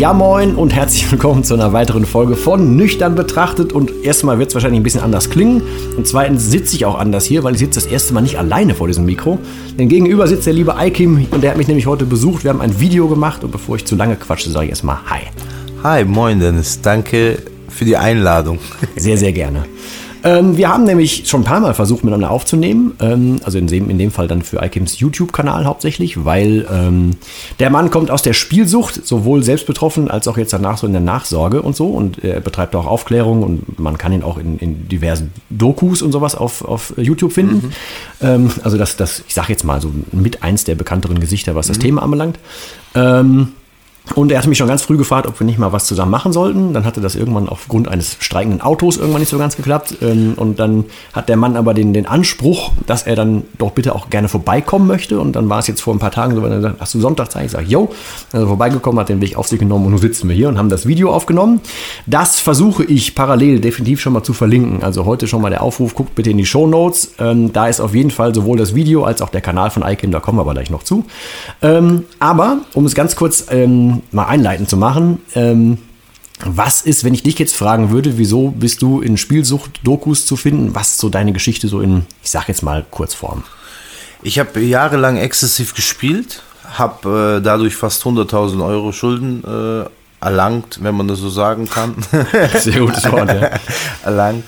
Ja moin und herzlich willkommen zu einer weiteren Folge von Nüchtern betrachtet. Und erstmal wird es wahrscheinlich ein bisschen anders klingen. Und zweitens sitze ich auch anders hier, weil ich sitze das erste Mal nicht alleine vor diesem Mikro. Denn gegenüber sitzt der liebe Aikim und der hat mich nämlich heute besucht. Wir haben ein Video gemacht und bevor ich zu lange quatsche, sage ich erstmal Hi. Hi, moin Dennis. Danke für die Einladung. Sehr, sehr gerne. Ähm, wir haben nämlich schon ein paar Mal versucht, miteinander aufzunehmen. Ähm, also in dem, in dem Fall dann für iKims YouTube-Kanal hauptsächlich, weil ähm, der Mann kommt aus der Spielsucht, sowohl selbst betroffen als auch jetzt danach so in der Nachsorge und so. Und er betreibt auch Aufklärung und man kann ihn auch in, in diversen Dokus und sowas auf, auf YouTube finden. Mhm. Ähm, also das, das, ich sag jetzt mal so mit eins der bekannteren Gesichter, was das mhm. Thema anbelangt. Ähm, und er hatte mich schon ganz früh gefragt, ob wir nicht mal was zusammen machen sollten. Dann hatte das irgendwann aufgrund eines streikenden Autos irgendwann nicht so ganz geklappt. Ähm, und dann hat der Mann aber den, den Anspruch, dass er dann doch bitte auch gerne vorbeikommen möchte. Und dann war es jetzt vor ein paar Tagen so, wenn er sagt, hast du Sonntag Zeit? Ich sage, yo. Also vorbeigekommen, hat den Weg auf sich genommen und nun sitzen wir hier und haben das Video aufgenommen. Das versuche ich parallel definitiv schon mal zu verlinken. Also heute schon mal der Aufruf, guckt bitte in die Show Notes. Ähm, da ist auf jeden Fall sowohl das Video als auch der Kanal von iKim, da kommen wir aber gleich noch zu. Ähm, aber, um es ganz kurz mal einleitend zu machen. Ähm, was ist, wenn ich dich jetzt fragen würde, wieso bist du in Spielsucht-Dokus zu finden? Was ist so deine Geschichte so in, ich sag jetzt mal, Kurzform? Ich habe jahrelang exzessiv gespielt, habe äh, dadurch fast 100.000 Euro Schulden äh, erlangt, wenn man das so sagen kann. Sehr gutes Wort, ja. erlangt.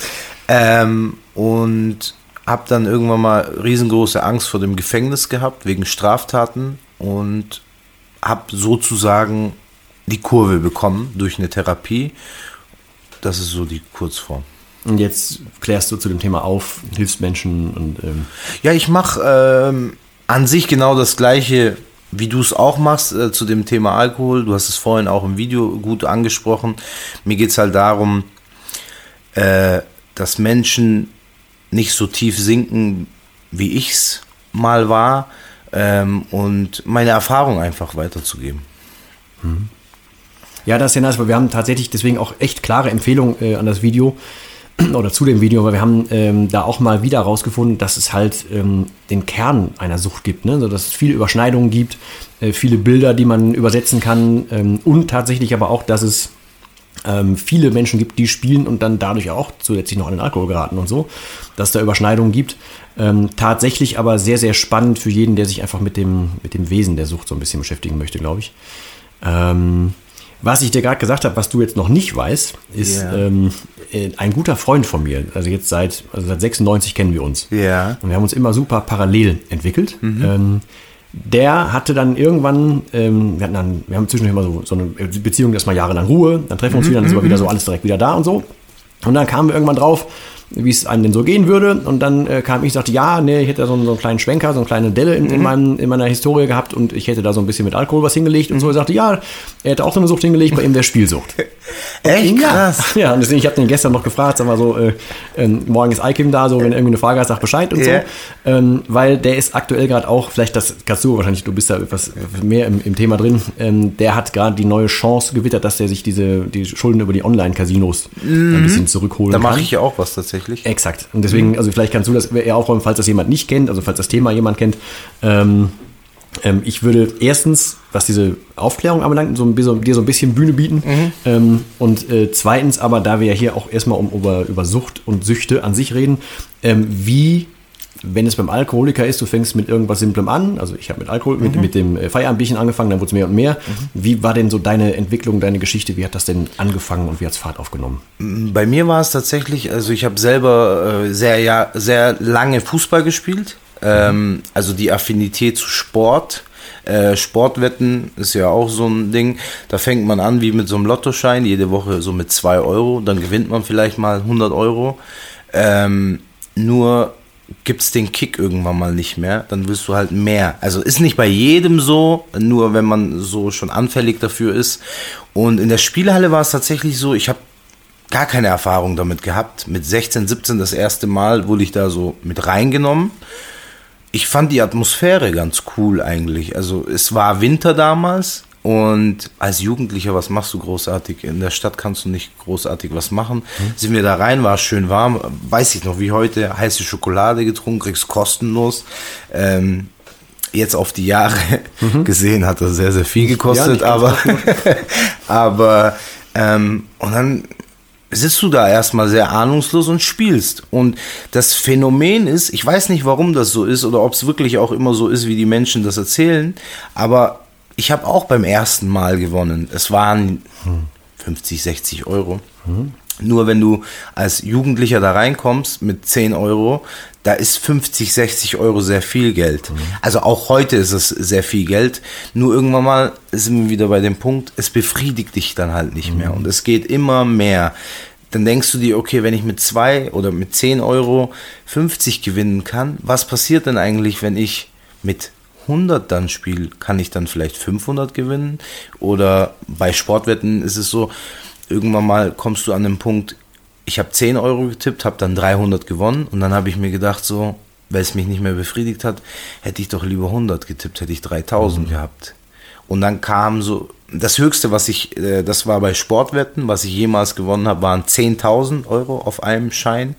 Ähm, und habe dann irgendwann mal riesengroße Angst vor dem Gefängnis gehabt, wegen Straftaten und habe sozusagen die Kurve bekommen durch eine Therapie. Das ist so die Kurzform. Und jetzt klärst du zu dem Thema auf, hilfst Menschen und. Ähm ja, ich mache ähm, an sich genau das Gleiche, wie du es auch machst äh, zu dem Thema Alkohol. Du hast es vorhin auch im Video gut angesprochen. Mir geht es halt darum, äh, dass Menschen nicht so tief sinken, wie ich es mal war, ähm, und meine Erfahrung einfach weiterzugeben. Mhm. Ja, das ist ja nice, weil wir haben tatsächlich deswegen auch echt klare Empfehlungen äh, an das Video oder zu dem Video, weil wir haben ähm, da auch mal wieder herausgefunden, dass es halt ähm, den Kern einer Sucht gibt, ne? also, dass es viele Überschneidungen gibt, äh, viele Bilder, die man übersetzen kann ähm, und tatsächlich aber auch, dass es ähm, viele Menschen gibt, die spielen und dann dadurch auch zusätzlich noch an den Alkohol geraten und so, dass es da Überschneidungen gibt. Ähm, tatsächlich aber sehr, sehr spannend für jeden, der sich einfach mit dem, mit dem Wesen der Sucht so ein bisschen beschäftigen möchte, glaube ich. Ähm, was ich dir gerade gesagt habe, was du jetzt noch nicht weißt, ist yeah. ähm, äh, ein guter Freund von mir. Also jetzt seit, also seit 96 kennen wir uns. Ja. Yeah. Und wir haben uns immer super parallel entwickelt. Mhm. Ähm, der hatte dann irgendwann, ähm, wir, hatten dann, wir haben zwischendurch immer so, so eine Beziehung, erstmal jahrelang Ruhe, dann treffen wir uns mhm. wieder, dann ist aber wieder so alles direkt wieder da und so. Und dann kamen wir irgendwann drauf, wie es einem denn so gehen würde. Und dann äh, kam ich und sagte, ja, nee, ich hätte da so, einen, so einen kleinen Schwenker, so eine kleine Delle in, mhm. in, meinem, in meiner Historie gehabt und ich hätte da so ein bisschen mit Alkohol was hingelegt und so. Er sagte, ja, er hätte auch so eine Sucht hingelegt, bei ihm wäre Spielsucht. Echt krass. Ja, und deswegen, ich habe den gestern noch gefragt, sag mal so, äh, äh, morgen ist Ikim da, so, wenn irgendwie eine Frage hast, sag Bescheid und yeah. so. Ähm, weil der ist aktuell gerade auch, vielleicht das kannst du wahrscheinlich, du bist da etwas mehr im, im Thema drin, ähm, der hat gerade die neue Chance gewittert, dass der sich diese die Schulden über die Online-Casinos mhm. ein bisschen zurückholen da kann. Da mache ich ja auch was tatsächlich. Exakt. Und deswegen, mhm. also vielleicht kannst du das eher aufräumen, falls das jemand nicht kennt, also falls das Thema jemand kennt. Ähm, ähm, ich würde erstens, was diese Aufklärung anbelangt, so, so, dir so ein bisschen Bühne bieten. Mhm. Ähm, und äh, zweitens aber, da wir ja hier auch erstmal um, über, über Sucht und Süchte an sich reden, ähm, wie wenn es beim Alkoholiker ist, du fängst mit irgendwas Simplem an, also ich habe mit Alkohol, mhm. mit, mit dem äh, Feierabendbierchen angefangen, dann wurde es mehr und mehr. Mhm. Wie war denn so deine Entwicklung, deine Geschichte? Wie hat das denn angefangen und wie hat es Fahrt aufgenommen? Bei mir war es tatsächlich, also ich habe selber äh, sehr, ja, sehr lange Fußball gespielt, mhm. also die Affinität zu Sport. Äh, Sportwetten ist ja auch so ein Ding. Da fängt man an wie mit so einem Lottoschein, jede Woche so mit 2 Euro, dann gewinnt man vielleicht mal 100 Euro. Ähm, nur gibt es den Kick irgendwann mal nicht mehr, dann willst du halt mehr. Also ist nicht bei jedem so, nur wenn man so schon anfällig dafür ist. Und in der Spielhalle war es tatsächlich so, ich habe gar keine Erfahrung damit gehabt. Mit 16, 17 das erste Mal wurde ich da so mit reingenommen. Ich fand die Atmosphäre ganz cool eigentlich. Also es war Winter damals und als Jugendlicher, was machst du großartig? In der Stadt kannst du nicht großartig was machen. Mhm. Sind wir da rein, war schön warm. Weiß ich noch, wie heute, heiße Schokolade getrunken, kriegst kostenlos. Ähm, jetzt auf die Jahre mhm. gesehen hat das sehr, sehr viel gekostet, ja, aber, aber, ähm, und dann sitzt du da erstmal sehr ahnungslos und spielst. Und das Phänomen ist, ich weiß nicht, warum das so ist oder ob es wirklich auch immer so ist, wie die Menschen das erzählen, aber ich habe auch beim ersten Mal gewonnen. Es waren 50, 60 Euro. Mhm. Nur wenn du als Jugendlicher da reinkommst mit 10 Euro, da ist 50, 60 Euro sehr viel Geld. Mhm. Also auch heute ist es sehr viel Geld. Nur irgendwann mal sind wir wieder bei dem Punkt, es befriedigt dich dann halt nicht mhm. mehr. Und es geht immer mehr. Dann denkst du dir, okay, wenn ich mit 2 oder mit 10 Euro 50 gewinnen kann, was passiert denn eigentlich, wenn ich mit 100 dann spiele, kann ich dann vielleicht 500 gewinnen? Oder bei Sportwetten ist es so, irgendwann mal kommst du an den Punkt, ich habe 10 Euro getippt, habe dann 300 gewonnen und dann habe ich mir gedacht, so, weil es mich nicht mehr befriedigt hat, hätte ich doch lieber 100 getippt, hätte ich 3000 mhm. gehabt. Und dann kam so, das höchste, was ich, äh, das war bei Sportwetten, was ich jemals gewonnen habe, waren 10.000 Euro auf einem Schein.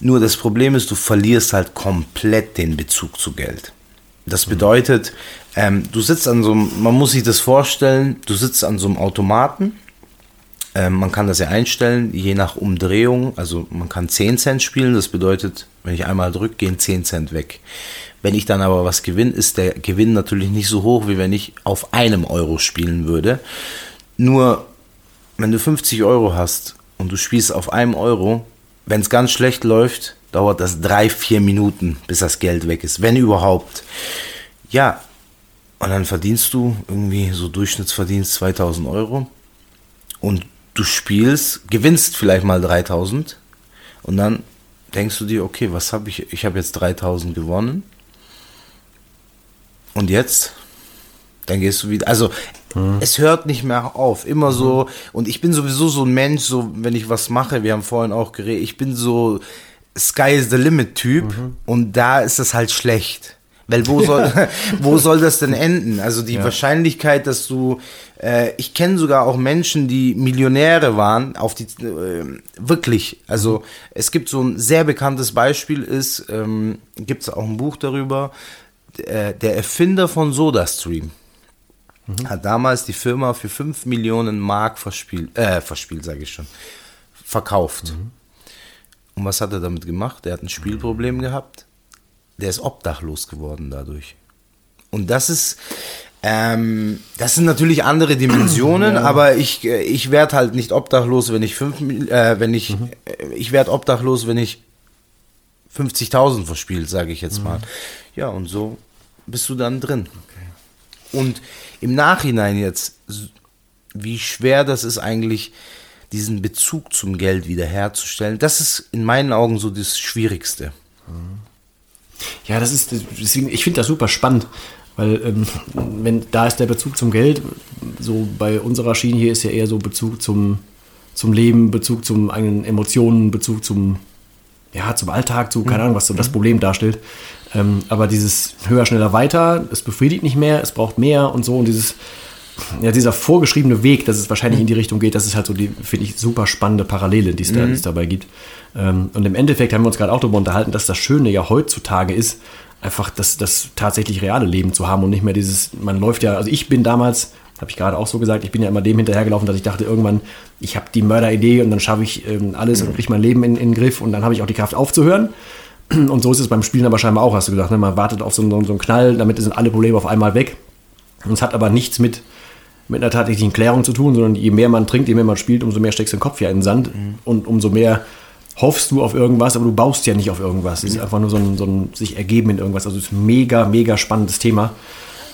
Nur das Problem ist, du verlierst halt komplett den Bezug zu Geld. Das bedeutet, ähm, du sitzt an so einem, man muss sich das vorstellen, du sitzt an so einem Automaten. Ähm, man kann das ja einstellen, je nach Umdrehung. Also man kann 10 Cent spielen, das bedeutet, wenn ich einmal drücke, gehen 10 Cent weg. Wenn ich dann aber was gewinne, ist der Gewinn natürlich nicht so hoch, wie wenn ich auf einem Euro spielen würde. Nur, wenn du 50 Euro hast und du spielst auf einem Euro, wenn es ganz schlecht läuft, dauert das drei, vier Minuten, bis das Geld weg ist, wenn überhaupt. Ja, und dann verdienst du irgendwie so Durchschnittsverdienst 2000 Euro und du spielst, gewinnst vielleicht mal 3000 und dann denkst du dir, okay, was habe ich? Ich habe jetzt 3000 gewonnen und jetzt? Dann gehst du wieder. Also hm. es hört nicht mehr auf. Immer so. Und ich bin sowieso so ein Mensch, so wenn ich was mache, wir haben vorhin auch geredet, ich bin so Sky is the Limit Typ mhm. und da ist es halt schlecht. Weil wo soll, wo soll das denn enden? Also die ja. Wahrscheinlichkeit, dass du, äh, ich kenne sogar auch Menschen, die Millionäre waren, auf die, äh, wirklich. Also es gibt so ein sehr bekanntes Beispiel ist, ähm, gibt es auch ein Buch darüber, äh, der Erfinder von SodaStream mhm. hat damals die Firma für 5 Millionen Mark verspielt, äh, verspielt sage ich schon, verkauft. Mhm. Und was hat er damit gemacht? Er hat ein Spielproblem gehabt. Der ist obdachlos geworden dadurch. Und das ist, ähm, das sind natürlich andere Dimensionen, ja. aber ich, äh, ich werde halt nicht obdachlos, wenn ich fünf, äh, wenn ich, mhm. Äh, ich werde obdachlos, wenn ich 50.000 verspielt, sage ich jetzt mhm. mal. Ja, und so bist du dann drin. Okay. Und im Nachhinein jetzt, wie schwer das ist eigentlich, diesen Bezug zum Geld wiederherzustellen, das ist in meinen Augen so das Schwierigste. Ja, das ist, deswegen, ich finde das super spannend, weil ähm, wenn da ist der Bezug zum Geld, so bei unserer Schiene hier ist ja eher so Bezug zum, zum Leben, Bezug zum eigenen Emotionen, Bezug zum, ja, zum Alltag, zu, keine mhm. Ahnung, was so das Problem darstellt. Ähm, aber dieses höher, schneller, weiter, es befriedigt nicht mehr, es braucht mehr und so und dieses, ja, dieser vorgeschriebene Weg, dass es wahrscheinlich in die Richtung geht, das ist halt so die, finde ich, super spannende Parallele, die es, da, mhm. dabei gibt. Ähm, und im Endeffekt haben wir uns gerade auch darüber unterhalten, dass das Schöne ja heutzutage ist, einfach das, das tatsächlich reale Leben zu haben und nicht mehr dieses, man läuft ja, also ich bin damals, habe ich gerade auch so gesagt, ich bin ja immer dem hinterhergelaufen, dass ich dachte, irgendwann, ich habe die Mörderidee und dann schaffe ich ähm, alles und kriege mein Leben in, in den Griff und dann habe ich auch die Kraft aufzuhören. Und so ist es beim Spielen aber scheinbar auch, hast du gesagt. Ne? Man wartet auf so einen, so einen Knall, damit sind alle Probleme auf einmal weg. Und es hat aber nichts mit, mit einer tatsächlichen Klärung zu tun, sondern je mehr man trinkt, je mehr man spielt, umso mehr steckst du den Kopf ja in den Sand mhm. und umso mehr hoffst du auf irgendwas, aber du baust ja nicht auf irgendwas. Es ist einfach nur so ein, so ein sich ergeben in irgendwas. Also es ist ein mega, mega spannendes Thema.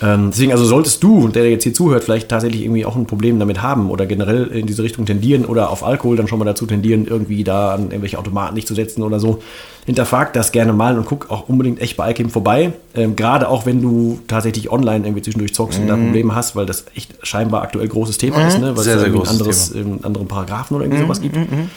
Ähm, deswegen, also solltest du, der jetzt hier zuhört, vielleicht tatsächlich irgendwie auch ein Problem damit haben oder generell in diese Richtung tendieren oder auf Alkohol dann schon mal dazu tendieren, irgendwie da an irgendwelche Automaten nicht zu setzen oder so, hinterfrag das gerne mal und guck auch unbedingt echt bei iCam vorbei. Ähm, Gerade auch wenn du tatsächlich online irgendwie zwischendurch zockst mhm. und da mhm. Probleme hast, weil das echt scheinbar aktuell großes Thema mhm. ist, ne? weil sehr, es sehr ein anderes, ähm, anderen Paragraphen oder irgendwie mhm. sowas gibt. Mhm.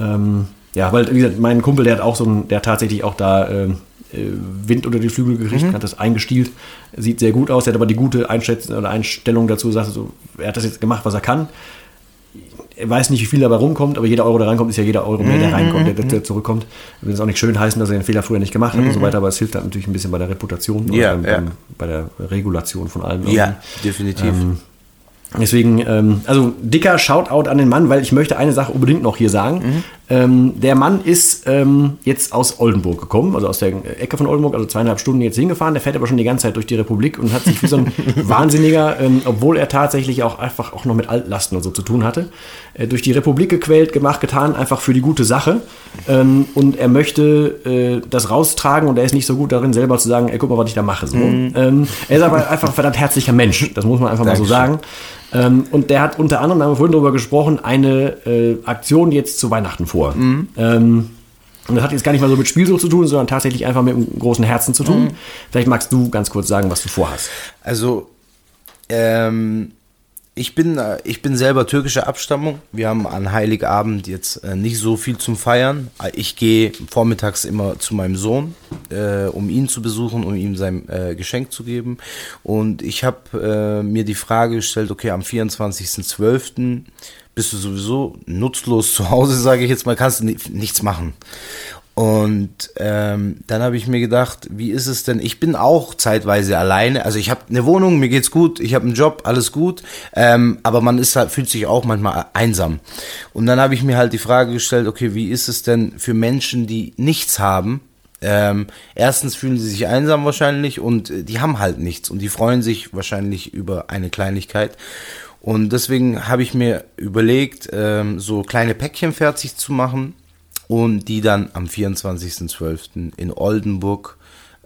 Ähm, ja, weil, wie gesagt, mein Kumpel, der hat auch so ein, der hat tatsächlich auch da ähm, äh, Wind unter die Flügel gekriegt, mhm. hat das eingestielt, sieht sehr gut aus, er hat aber die gute Einschätzung oder Einstellung dazu, sagt so, er hat das jetzt gemacht, was er kann. Er weiß nicht, wie viel dabei rumkommt, aber jeder Euro, der reinkommt, ist ja jeder Euro mehr, der mhm. reinkommt, der, der zurückkommt. Ich will es auch nicht schön heißen, dass er den Fehler früher nicht gemacht hat mhm. und so mhm. weiter, aber es hilft halt natürlich ein bisschen bei der Reputation ja, beim, ja. bei der Regulation von allem. Ja, definitiv. Ähm, Deswegen, ähm, also dicker Shoutout an den Mann, weil ich möchte eine Sache unbedingt noch hier sagen. Mhm. Ähm, der Mann ist ähm, jetzt aus Oldenburg gekommen, also aus der Ecke von Oldenburg, also zweieinhalb Stunden jetzt hingefahren. Der fährt aber schon die ganze Zeit durch die Republik und hat sich wie so ein Wahnsinniger, ähm, obwohl er tatsächlich auch einfach auch noch mit Altlasten und so zu tun hatte, äh, durch die Republik gequält, gemacht, getan, einfach für die gute Sache. Ähm, und er möchte äh, das raustragen und er ist nicht so gut darin, selber zu sagen, ey, guck mal, was ich da mache. So. Mhm. Ähm, er ist aber einfach ein verdammt herzlicher Mensch, das muss man einfach Dankeschön. mal so sagen. Ähm, und der hat unter anderem, da haben wir vorhin drüber gesprochen, eine äh, Aktion jetzt zu Weihnachten vor. Mhm. Ähm, und das hat jetzt gar nicht mal so mit Spielsucht zu tun, sondern tatsächlich einfach mit einem großen Herzen zu tun. Mhm. Vielleicht magst du ganz kurz sagen, was du vorhast. Also, ähm, ich bin, äh, ich bin selber türkischer Abstammung. Wir haben an Heiligabend jetzt äh, nicht so viel zum Feiern. Ich gehe vormittags immer zu meinem Sohn, äh, um ihn zu besuchen, um ihm sein äh, Geschenk zu geben. Und ich habe äh, mir die Frage gestellt, okay, am 24.12. bist du sowieso nutzlos zu Hause, sage ich jetzt mal, kannst du nichts machen. Und ähm, dann habe ich mir gedacht, wie ist es denn? Ich bin auch zeitweise alleine. Also ich habe eine Wohnung, mir geht's gut, ich habe einen Job, alles gut. Ähm, aber man ist halt, fühlt sich auch manchmal einsam. Und dann habe ich mir halt die Frage gestellt, okay, wie ist es denn für Menschen, die nichts haben? Ähm, erstens fühlen sie sich einsam wahrscheinlich und die haben halt nichts und die freuen sich wahrscheinlich über eine Kleinigkeit. Und deswegen habe ich mir überlegt, ähm, so kleine Päckchen fertig zu machen und die dann am 24.12. in Oldenburg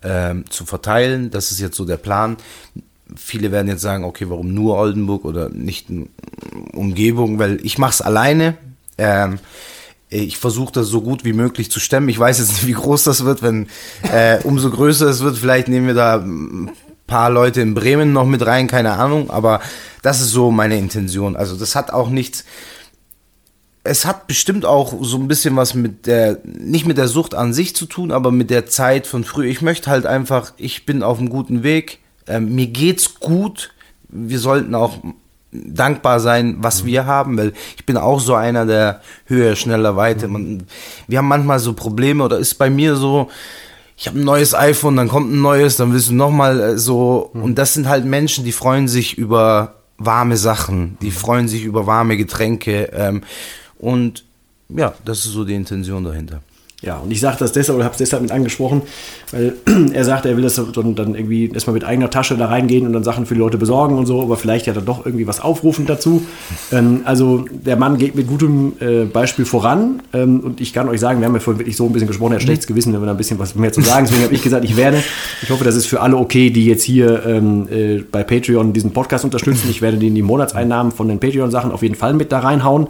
ähm, zu verteilen. Das ist jetzt so der Plan. Viele werden jetzt sagen, okay, warum nur Oldenburg oder nicht Umgebung, weil ich mache es alleine. Ähm, ich versuche das so gut wie möglich zu stemmen. Ich weiß jetzt nicht, wie groß das wird. Wenn äh, umso größer es wird, vielleicht nehmen wir da ein paar Leute in Bremen noch mit rein, keine Ahnung. Aber das ist so meine Intention. Also das hat auch nichts es hat bestimmt auch so ein bisschen was mit der, nicht mit der Sucht an sich zu tun, aber mit der Zeit von früher. Ich möchte halt einfach, ich bin auf einem guten Weg, ähm, mir geht's gut. Wir sollten auch dankbar sein, was mhm. wir haben, weil ich bin auch so einer, der höher, schneller, weiter. Man, wir haben manchmal so Probleme oder ist bei mir so, ich habe ein neues iPhone, dann kommt ein neues, dann willst du nochmal äh, so. Mhm. Und das sind halt Menschen, die freuen sich über warme Sachen, die mhm. freuen sich über warme Getränke. Ähm, und ja, das ist so die Intention dahinter. Ja, und ich sage das deshalb oder habe es deshalb mit angesprochen, weil er sagt, er will das dann, dann irgendwie erstmal mit eigener Tasche da reingehen und dann Sachen für die Leute besorgen und so, aber vielleicht ja dann doch irgendwie was aufrufend dazu. Ähm, also der Mann geht mit gutem äh, Beispiel voran ähm, und ich kann euch sagen, wir haben ja vorhin wirklich so ein bisschen gesprochen, er hat mhm. schlechtes Gewissen, wenn wir da ein bisschen was mehr zu sagen. Deswegen habe ich gesagt, ich werde, ich hoffe, das ist für alle okay, die jetzt hier ähm, äh, bei Patreon diesen Podcast unterstützen. Ich werde denen die Monatseinnahmen von den Patreon-Sachen auf jeden Fall mit da reinhauen.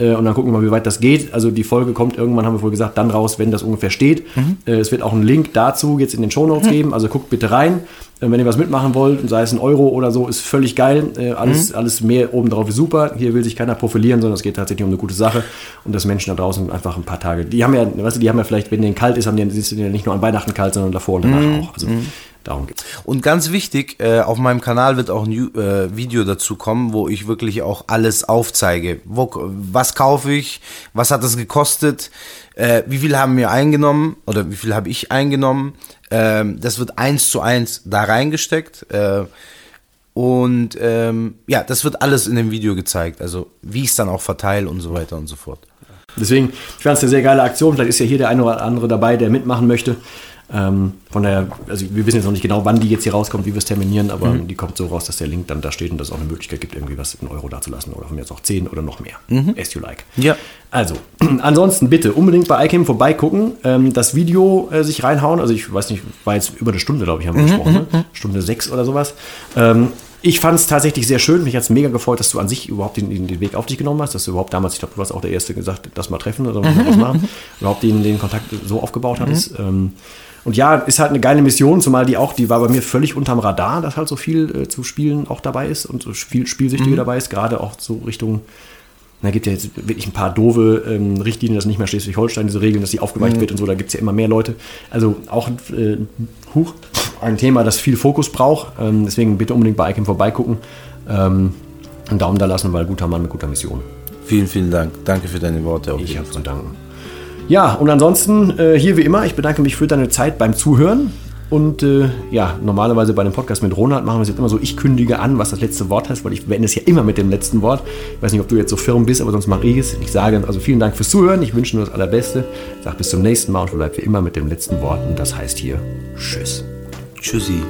Äh, und dann gucken wir mal, wie weit das geht. Also die Folge kommt irgendwann, haben wir vorher gesagt, dann raus, wenn das ungefähr steht. Mhm. Äh, es wird auch einen Link dazu jetzt in den Show Notes mhm. geben. Also guckt bitte rein. Äh, wenn ihr was mitmachen wollt, sei es ein Euro oder so, ist völlig geil. alles, mhm. alles mehr obendrauf ist super. Hier will sich keiner profilieren, sondern es geht tatsächlich um eine gute Sache. Und dass Menschen da draußen einfach ein paar Tage, die haben ja, weißt du, die haben ja vielleicht, wenn denen kalt ist, haben die, ist ja nicht nur an Weihnachten kalt, sondern davor und danach mhm. auch. Also mhm. Darum geht's. Und ganz wichtig, äh, auf meinem Kanal wird auch ein äh, Video dazu kommen, wo ich wirklich auch alles aufzeige. Wo, was kaufe ich? Was hat das gekostet? Äh, wie viel haben wir eingenommen? Oder wie viel habe ich eingenommen? Ähm, das wird eins zu eins da reingesteckt. Äh, und ähm, ja, das wird alles in dem Video gezeigt. Also wie ich es dann auch verteile und so weiter und so fort. Deswegen, ich fand es eine sehr geile Aktion. Vielleicht ist ja hier der eine oder andere dabei, der mitmachen möchte. Ähm, von daher, also wir wissen jetzt noch nicht genau, wann die jetzt hier rauskommt, wie wir es terminieren, aber mhm. die kommt so raus, dass der Link dann da steht und dass es auch eine Möglichkeit gibt, irgendwie was in Euro dazulassen oder von mir jetzt auch 10 oder noch mehr. Mhm. As you like. Ja. Also, ansonsten bitte unbedingt bei iCam vorbeigucken, ähm, das Video äh, sich reinhauen. Also ich weiß nicht, war jetzt über eine Stunde, glaube ich, haben wir mhm. gesprochen, ne? Mhm. Stunde sechs oder sowas. Ähm, ich fand es tatsächlich sehr schön. Mich hat es mega gefreut, dass du an sich überhaupt den, den, Weg auf dich genommen hast, dass du überhaupt damals, ich glaube, du warst auch der Erste gesagt, das mal treffen oder was machen, überhaupt den, den Kontakt so aufgebaut hattest. Mhm. Und ja, ist halt eine geile Mission, zumal die auch, die war bei mir völlig unterm Radar, dass halt so viel äh, zu spielen auch dabei ist und so viel Spielsüchtige mhm. dabei ist, gerade auch so Richtung, da gibt ja jetzt wirklich ein paar doofe ähm, Richtlinien, dass nicht mehr Schleswig-Holstein diese Regeln, dass die aufgeweicht mhm. wird und so, da gibt es ja immer mehr Leute. Also auch äh, huch, ein Thema, das viel Fokus braucht. Ähm, deswegen bitte unbedingt bei ICAM vorbeigucken. Ähm, einen Daumen da lassen, weil guter Mann mit guter Mission. Vielen, vielen Dank. Danke für deine Worte. ich habe zu danken. Ja, und ansonsten äh, hier wie immer, ich bedanke mich für deine Zeit beim Zuhören. Und äh, ja, normalerweise bei dem Podcast mit Ronald machen wir es jetzt immer so, ich kündige an, was das letzte Wort heißt, weil ich beende es ja immer mit dem letzten Wort. Ich weiß nicht, ob du jetzt so firm bist, aber sonst mache ich es. Ich sage also vielen Dank fürs Zuhören, ich wünsche nur das Allerbeste. Ich sage bis zum nächsten Mal und verbleibe wie immer mit dem letzten Wort und das heißt hier Tschüss. چوزی